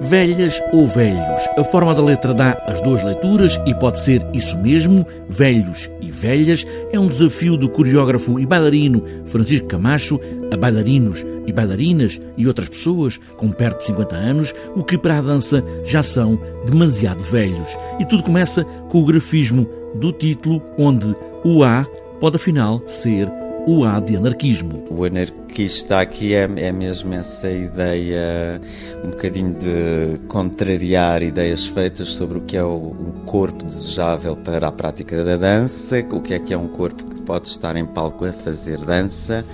Velhas ou velhos? A forma da letra dá as duas leituras e pode ser isso mesmo, velhos e velhas. É um desafio do coreógrafo e bailarino Francisco Camacho a bailarinos e bailarinas e outras pessoas com perto de 50 anos, o que para a dança já são demasiado velhos. E tudo começa com o grafismo do título, onde o A pode afinal ser o A de anarquismo. O anarquista aqui é, é mesmo essa ideia, um bocadinho de contrariar ideias feitas sobre o que é o, um corpo desejável para a prática da dança, o que é que é um corpo que pode estar em palco a fazer dança.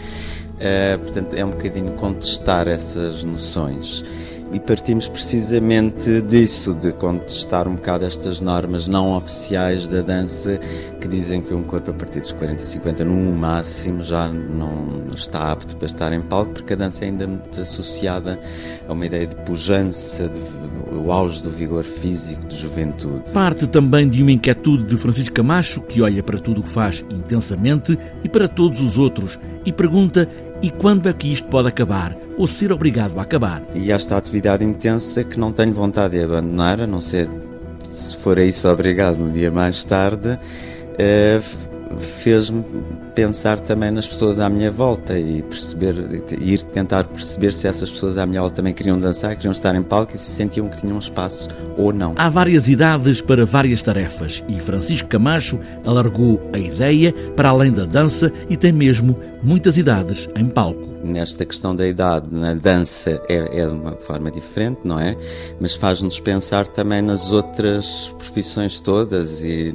Uh, portanto, é um bocadinho contestar essas noções e partimos precisamente disso, de contestar um bocado estas normas não oficiais da dança que dizem que um corpo a partir dos 40 e 50 no máximo já não está apto para estar em palco porque a dança é ainda muito associada a uma ideia de pujança, de, o auge do vigor físico, de juventude. Parte também de uma inquietude de Francisco Camacho que olha para tudo o que faz intensamente e para todos os outros e pergunta e quando é que isto pode acabar ou ser obrigado a acabar? E esta atividade intensa que não tenho vontade de abandonar, a não ser se for a isso obrigado no dia mais tarde, eh, fez-me pensar também nas pessoas à minha volta e perceber, ir tentar perceber se essas pessoas à minha volta também queriam dançar, queriam estar em palco e se sentiam que tinham espaço ou não. Há várias idades para várias tarefas e Francisco Camacho alargou a ideia para além da dança e tem mesmo muitas idades em palco nesta questão da idade na dança é, é de uma forma diferente, não é? Mas faz-nos pensar também nas outras profissões todas e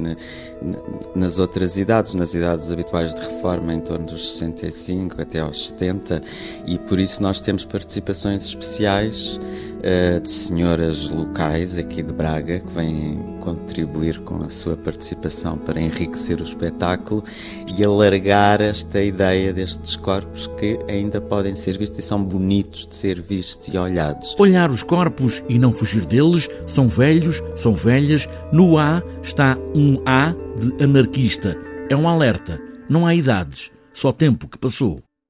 nas outras idades, nas idades habituais de reforma, em torno dos 65 até aos 70, e por isso nós temos participações especiais uh, de senhoras locais aqui de Braga que vêm contribuir com a sua participação para enriquecer o espetáculo e alargar esta ideia destes corpos que ainda podem ser vistos e são bonitos de ser vistos e olhados. Olhar os corpos e não fugir deles, são velhos, são velhas. No A está um A de anarquista. É um alerta. Não há idades, só tempo que passou.